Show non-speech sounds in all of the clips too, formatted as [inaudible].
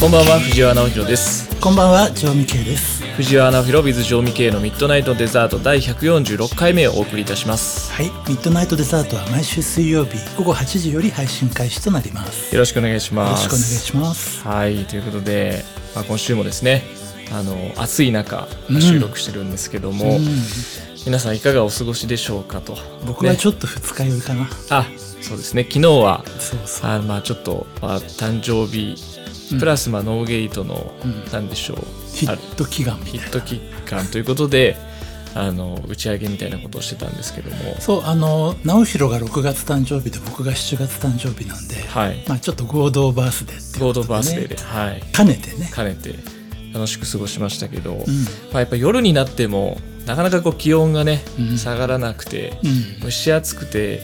こんばんは藤原直弘ですこんばんは、城美慶です。藤原直弘 with 城美系のミッドナイトデザート第146回目をお送りいたしますはい、ミッドナイトデザートは毎週水曜日午後8時より配信開始となります。よろしくお願いしよますろしくお願いします。はいということで、まあ、今週もですねあの暑い中うん収録してるんですけども、うん皆さんいかがお過ごしでしょうかと僕はねちょっと二日酔いかな。あそうですね。昨日は。あまあちょっと、まあ、誕生日プラスまあノーゲートの、うん。なんでしょう。ヒット祈願。ヒット期間ということであの打ち上げみたいなことをしてたんですけども。そう、あの直弘が6月誕生日で僕が7月誕生日なんで、はい。まあちょっと合同バースデーっていう合同バースデーで、はい、兼ねてね。兼ねて楽しく過ごしましたけど、うん。まあ、やっぱ夜になってもなかなかこう気温がね、うん。下がらなくて、うん。蒸し暑くて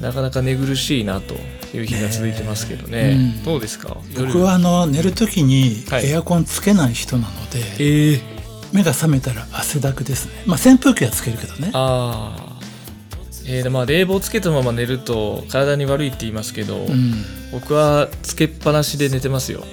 なかなか寝苦しいなという日が続いてますけどね。ねうん。どうですか？夜僕はあの寝る時にはい。エアコンつけない人なので、えー、目が覚めたら汗だくですね。まあ扇風機はつけるけどね。ああえーでまあ冷房つけたまま寝ると体に悪いって言いますけど、うん。僕はつけっぱなしで寝てますよ、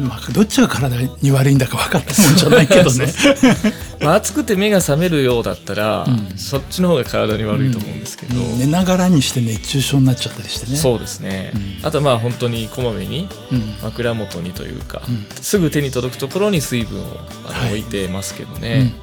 まあどっちが体に悪いんだか分かったもんじゃないけどね。[laughs] まあ、暑くて目が覚めるようだったら、うん。そっちの方が体に悪いと思うんですけど、うん。寝ながらにして熱中症になっちゃったりしてね。そうですね、うん。あとはまあ本当にこまめにうん。枕元にというか、うんすぐ手に届くところに水分を置いてますけどね、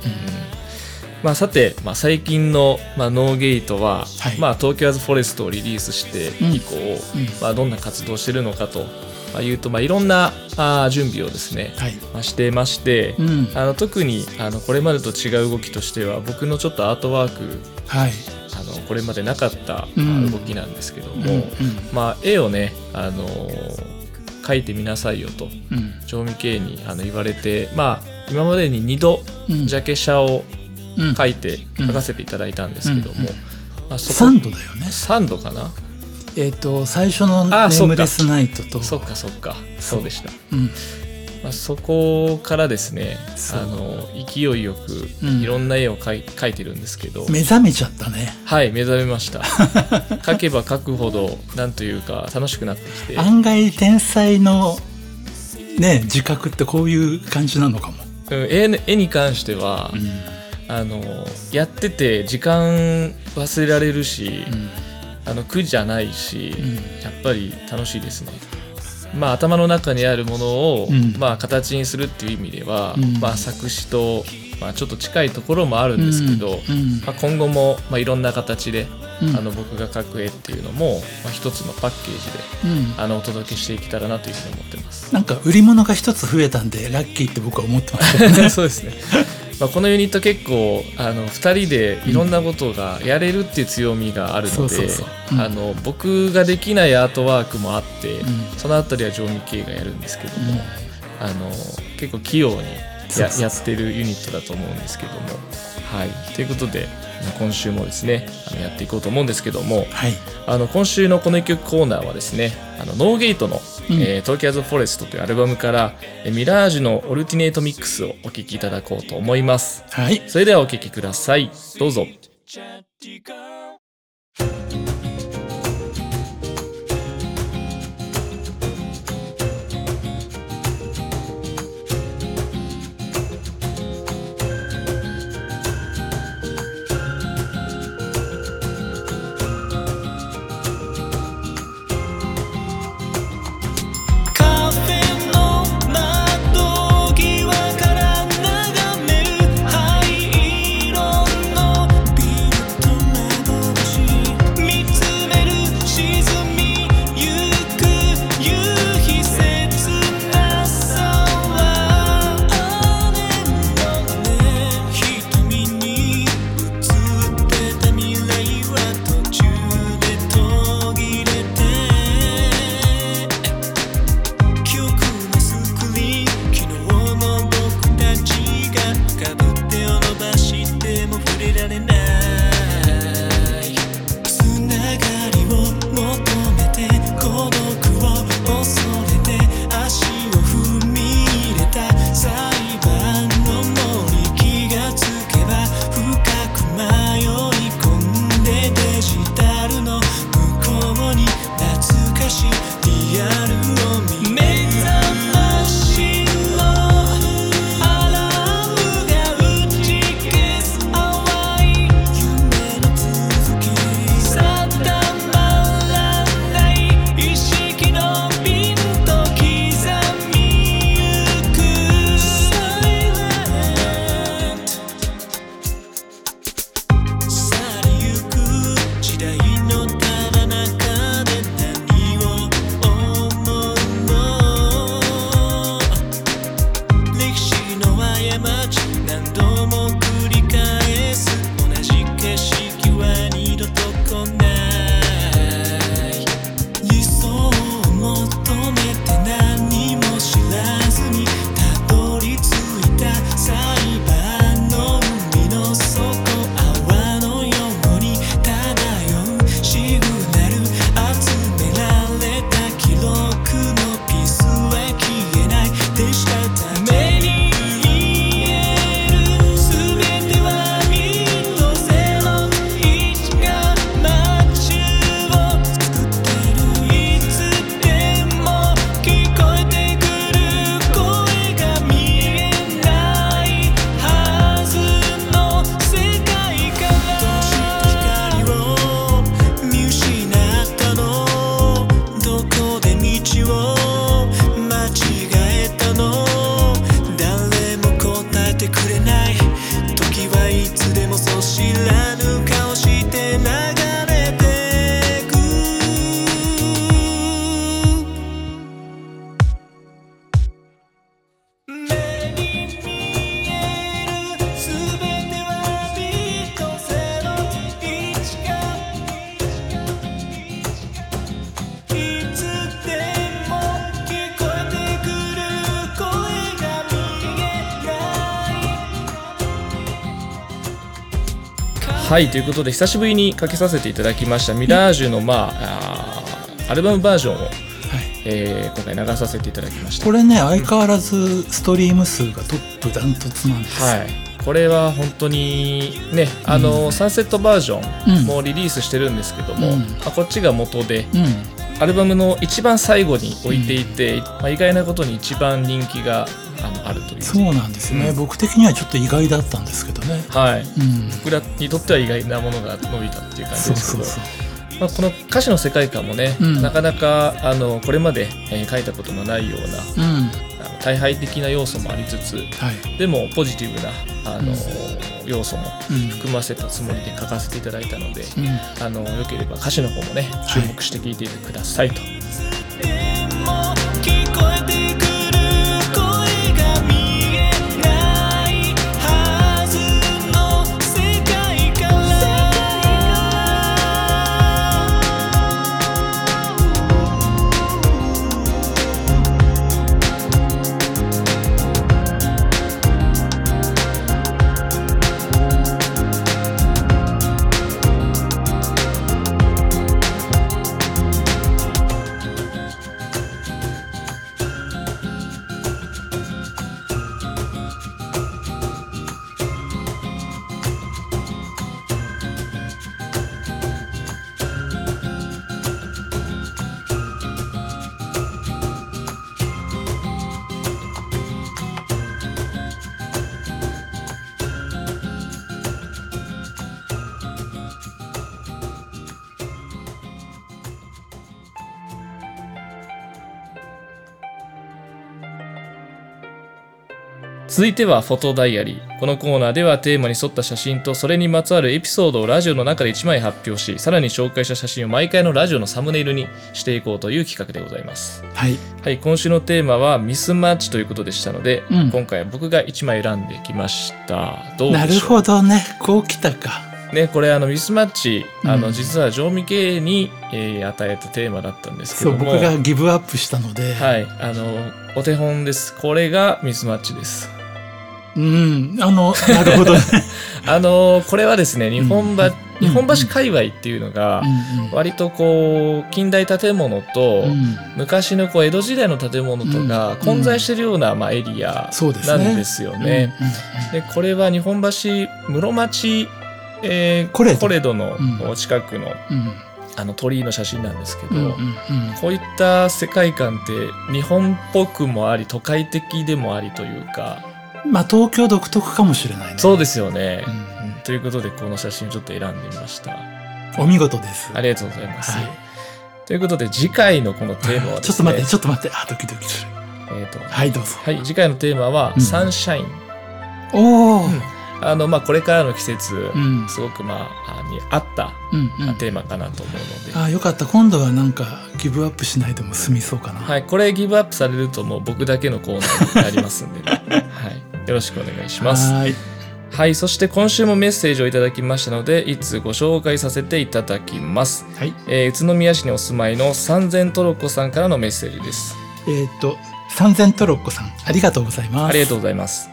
まあ、さて、まあ、最近の、まあ、ノーゲートは、はい。まあ、東京アズフォレストをリリースして以降、うん。まあ、どんな活動をしてるのかとまあいうと、まあ、いろんなあー準備をですね、はい。まあ、してまして、うん。あの特にあのこれまでと違う動きとしては僕のちょっとアートワークはい。あのこれまでなかった、動きなんですけども、うんうんまあ、絵をね、あのー描いてみなさいよとうん。調味系にあの言われて、まあ、今までに2度うんジャケ写をうん描いてうん描かせていただいたんですけども、うんまあ、そこサンドだよね。3度かな？えっ、と最初のネームレスナイトと、そっかそっか。そうでした、うん。まあ、そこからですねあの勢いよくうん。いろんな絵を描い描いてるんですけど、目覚めちゃったね。はい目覚めました。[laughs] 描けば描くほどなんというか楽しくなってきて。案外天才のね自覚ってこういう感じなのかも。うん絵に絵に関しては、うん。あのやってて時間忘れられるし、うんあの苦じゃないし、うんやっぱり楽しいですね。まあ頭の中にあるものを、うんまあ形にするっていう意味では、うんまあ作詞と、まあ、ちょっと近いところもあるんですけど、うんまあ、今後も、まあ、いろんな形で、うんあの僕が描く絵っていうのも、まあ、一つのパッケージでうんあのお届けしていけたらなというふうに思ってます。なんか売り物が一つ増えたんでラッキーって僕は思ってますね。[laughs] そうですね。まあ、このユニット結構あの2人でいろんなことがやれるっていう強みがあるので僕ができないアートワークもあって、ん。そのあたりは常味系がやるんですけども、うん。あの結構器用にややってるユニットだと思うんですけども。はい、ということでまあ今週もですねあのやっていこうと思うんですけどもはい。あの今週のこの一曲コーナーはですねあのノーゲートの「うんえー、トーキャーズ・フォレスト」というアルバムから「えー Mirage のオルティネートミックス」をお聴きいただこうと思いますはい。それではお聴きくださいどうぞはいということで久しぶりにかけさせていただきましたミラージュの、まあ、あーアルバムバージョンを、はい。えー今回流させていただきましたこれね、相変わらずストリーム数がトップダントツなんですよ。はい、これは本当にねあの、サンセットバージョうんンもリリースしてるんですけども、うんまあ、こっちが元でうん。アルバムの一番最後に置いていて、まあ、意外なことに一番人気があのあるというそうなんですね、うん僕的にはちょっと意外だったんですけどね。はいうん。僕らにとっては意外なものが伸びたっていう感じですけどそうそう。まあ、この歌詞の世界観もね、うんなかなかあのこれまで、えー書いたことのないようなうん。あの大敗的な要素もありつつはい。でもポジティブなあの、要素もうん。含ませたつもりで書かせていただいたので、うん。あのよければ歌詞の方もね注目して聴いてくださいと、で続いてはフォトダイアリー。このコーナーではテーマに沿った写真とそれにまつわるエピソードをラジオの中で1枚発表しさらに紹介した写真を毎回のラジオのサムネイルにしていこうという企画でございます。はい。はい今週のテーマはミスマッチということでしたので、うん。今回は僕が1枚選んできました。どうでしょう？なるほどね。こうきたか。ね、これあのミスマッチ、あうん。の実はジョーミケに、えー与えたテーマだったんですけそう、ども僕がギブアップしたので。はいあのお手本です。これがミスマッチですうん。あの、[laughs] なるほど。ね。[laughs] あのこれはですね日本橋、うん。日本橋界隈っていうのが、割とこう近代建物と、うん。昔のこう江戸時代の建物とがうん。混在してるような、まあ、エリアそうですね。なんですよね。でこれは日本橋室町、えーコレド。コレドのうん。近くの,、うん。あの鳥居の写真なんですけど、こういった世界観って日本っぽくもあり都会的でもありというかまあ東京独特かもしれないね。そうですよね、うんうんということでこの写真をちょっと選んでみましたお見事です。ありがとうございます、はいということで次回のこのテーマはですね [laughs] ちょっと待って、ちょっと待って。あ、ドキドキする。えーとはい、どうぞ。はい、次回のテーマは、うんサンシャインおお。うんあの、まあ、これからの季節、うん。すごく、まあ、あに合った、うんうん。テーマかなと思うので、あ、よかった。今度はなんかギブアップしないでも済みそうかな。はい、これギブアップされるともう僕だけのコーナーになりますんで、[laughs] はい、よろしくお願いします。はーい。はい、そして今週もメッセージをいただきましたので、いつご紹介させていただきます。はい。えー宇都宮市にお住まいの三千トロッコさんからのメッセージです。えっ、と、三千トロッコさん、ありがとうございます。ありがとうございます。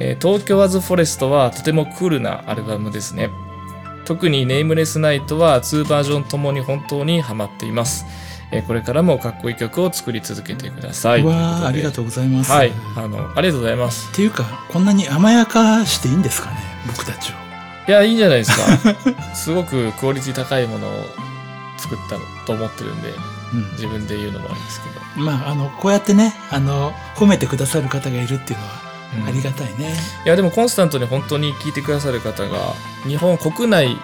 えー東京アズフォレストはとてもクールなアルバムですね。特にネームレスナイトは2バージョンともに本当にハマっています。えーこれからもかっこいい曲を作り続けてください。うわーありがうとうございます。はいっ、あの、ありがとうございます。ていうか、こんなに甘やかしていいんですかね、僕たちを。いや、いいんじゃないですか。[laughs] すごくクオリティ高いものを作ったと思ってるんで、うん。自分で言うのもあるんですけど。まあ、あの、こうやってね、あの、褒めてくださる方がいるっていうのは、うんありがたいね。いやでもコンスタントに本当に聞いてくださる方が日本国内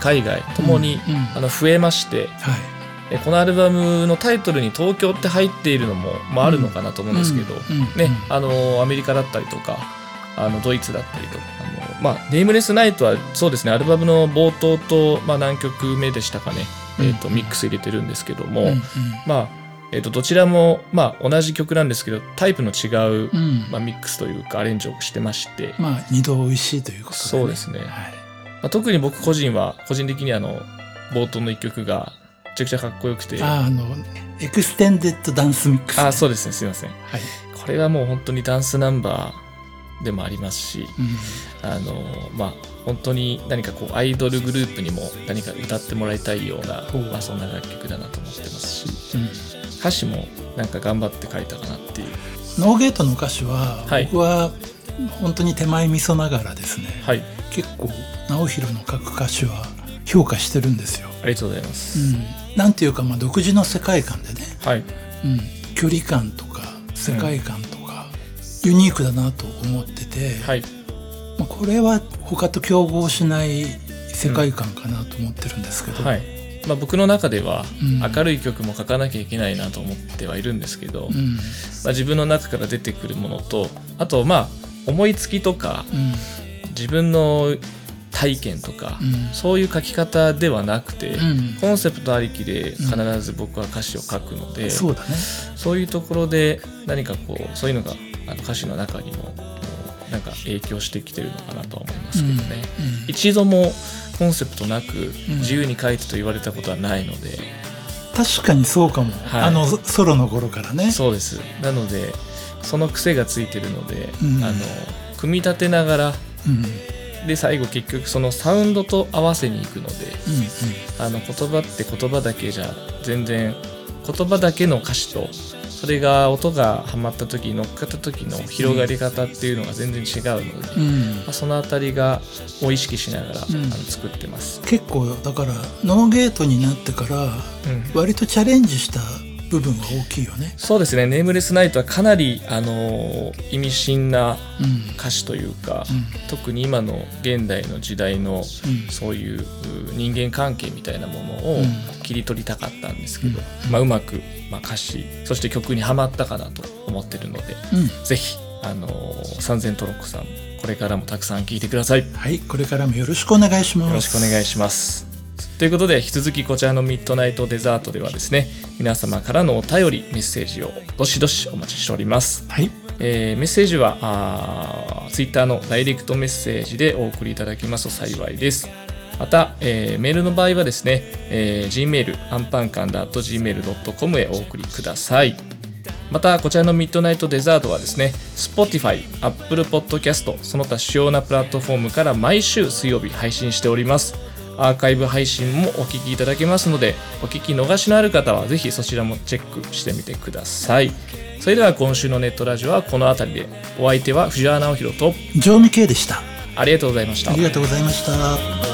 海外ともに、うんうんあの増えましてはい。えこのアルバムのタイトルに「東京」って入っているのも、まあ、あるのかなと思うんですけど、ねあのアメリカだったりとかあのドイツだったりとかあの、まあ、ネームレスナイトはそうですねアルバムの冒頭と、まあ、何曲目でしたかね、えー、とうんミックス入れてるんですけども、うんうん。まあえー、とどちらも、まあ、同じ曲なんですけどタイプの違う、うん。まあ、ミックスというかアレンジをしてまして、まあ、二度美味しいということで、そうですね。はい。まあ、特に僕個人は個人的にあの冒頭の一曲がめちゃくちゃかっこよくて。あああの、 Extended Dance Mix、あそうですね。すいません。はい。これはもう本当にダンスナンバーでもありますし、うん。あのまあ本当に何かこうアイドルグループにも何か歌ってもらいたいような、まあ、そんな楽曲だなと思ってますしうん。歌詞もなんか頑張って書いたかなっていう。ノーゲートの歌詞ははい。僕は本当に手前味噌ながらですね、はい。結構直弘の書く歌詞は評価してるんですよ。ありがとうございます、うん、なんていうかまあ独自の世界観でね、はい。うん、距離感とか世界観とか、ユニークだなと思ってて、はい。まあ、これは他と競合しない世界観かなと思ってるんですけど、はい。まあ、僕の中ではうん。明るい曲も書かなきゃいけないなと思ってはいるんですけど、まうん。あ、自分の中から出てくるものとあとまあ思いつきとかうん。自分の体験とか、うん。そういう書き方ではなくて、うん。コンセプトありきで必ず僕は歌詞を書くので、そうだね。そういうところで何かこうそういうのがあの歌詞の中にもなんか影響してきてるのかなとは思いますけどね、うん。一度もコンセプトなくん。自由に書いてと言われたことはないので、確かにそうかも、はい。あのソソロの頃からね。そうです。なのでその癖がついてるので、うん。あの組み立てながらうんうんで最後結局そのサウンドと合わせにいくのでうんあの言葉って言葉だけじゃ全然言葉だけの歌詞とそれが音がはまった時乗っかった時の広がり方っていうのが全然違うので、うん。まあそのあたりがを意識しながら、うん。あの作ってます。結構だからノーゲートになってからうん。割とチャレンジした部分が大きいよね。そうですね「ネームレスナイト」はかなり、あのー意味深なうん歌詞というか、うん特に今の現代の時代のうんそういうう人間関係みたいなものをうん切り取りたかったんですけど、うんまあ、うまく、まあ、歌詞そして曲にはまったかなと思ってるのでうんぜひ、あのー、三千トロッコさんこれからもたくさん聴いてください。よはいこれからもよろしくお願いします。ろしくお願いします。ということで引き続きこちらのミッドナイトデザートではですね皆様からのお便りメッセージをどしどしお待ちしております。はいえーメッセージはあー Twitter のダイレクトメッセージでお送りいただきますと幸いです。また、えーメールの場合はですね、えー Gmail、アンパンカンダ .gmail.com へお送りください。また、こちらのミッドナイトデザートはですね、Spotify、Apple Podcast、その他主要なプラットフォームから毎週水曜日配信しております。アーカイブ配信もお聞きいただけますので、お聞き逃しのある方はぜひそちらもチェックしてみてください。それでは今週のネットラジオはこの辺りで、お相手は藤原直弘と、常味系でした。ありがとうございましたあり。がとうございました。